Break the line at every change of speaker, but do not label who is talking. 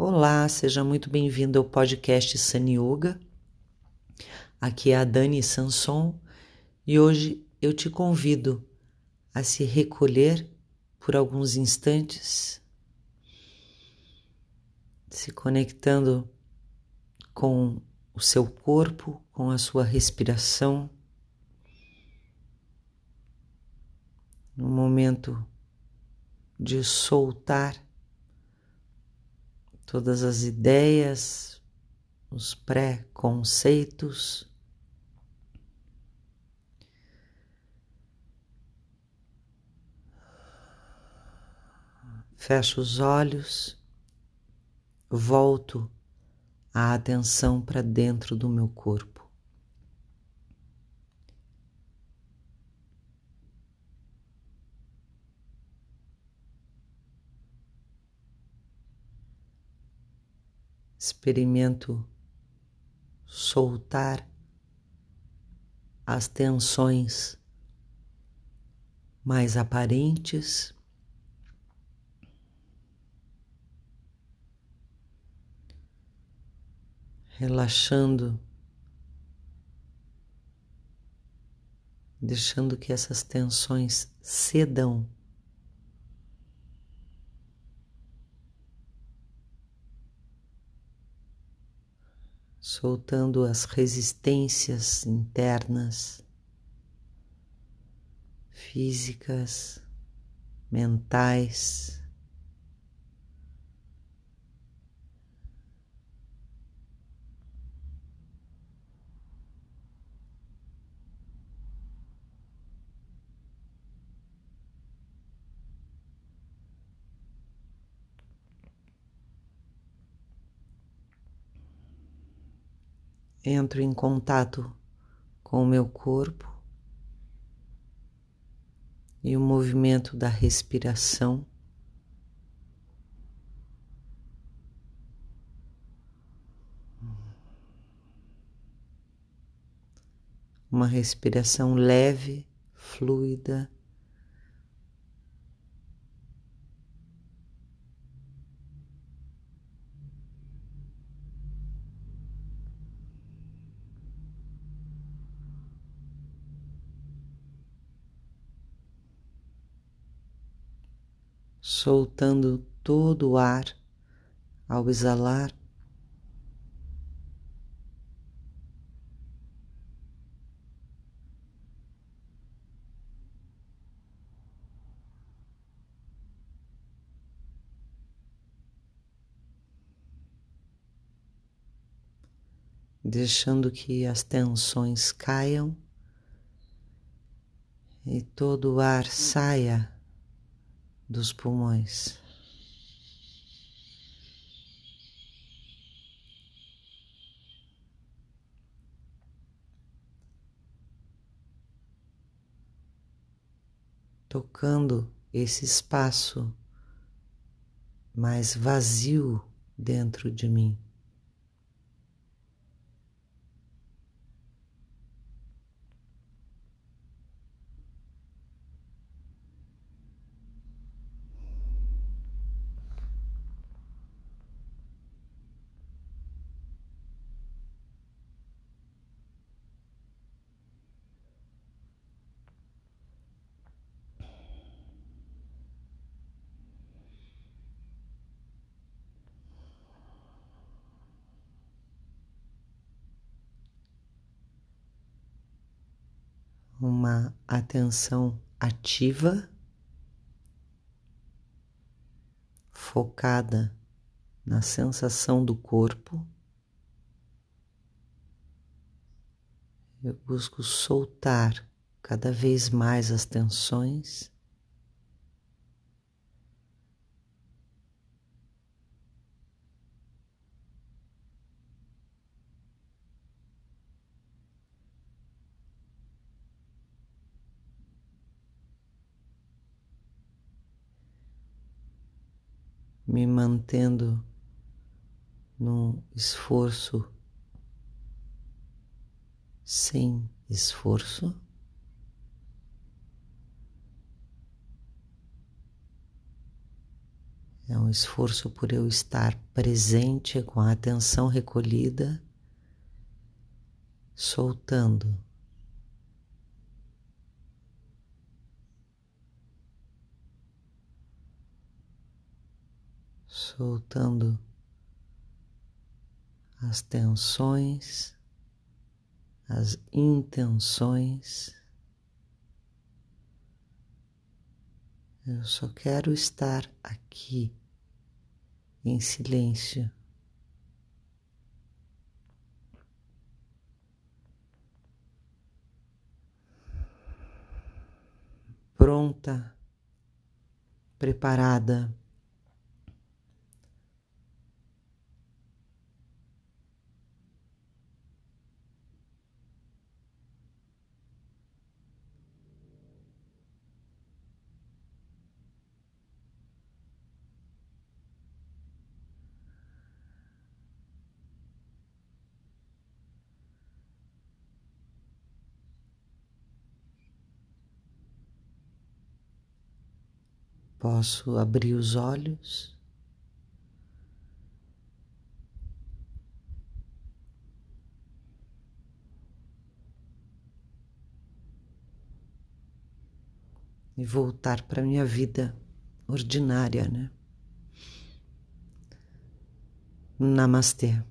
Olá, seja muito bem-vindo ao podcast Sun Yoga. Aqui é a Dani Sanson e hoje eu te convido a se recolher por alguns instantes, se conectando com o seu corpo, com a sua respiração. No momento de soltar todas as ideias, os pré-conceitos. Fecho os olhos, volto a atenção para dentro do meu corpo. Experimento soltar as tensões mais aparentes. Relaxando, deixando que essas tensões cedam soltando as resistências internas, físicas, mentais. Entro em contato com o meu corpo e o movimento da respiração. Uma respiração leve, fluida. Soltando todo o ar ao exalar. Deixando que as tensões caiam e todo o ar saia dos pulmões. Tocando esse espaço mais vazio dentro de mim. Uma atenção ativa, focada na sensação do corpo. Eu busco soltar cada vez mais as tensões. Me mantendo num esforço sem esforço. É um esforço por eu estar presente com a atenção recolhida, soltando. Soltando as tensões, as intenções. Eu só quero estar aqui em silêncio. Pronta, preparada Posso abrir os olhos. E voltar para minha vida ordinária, né? Namastê.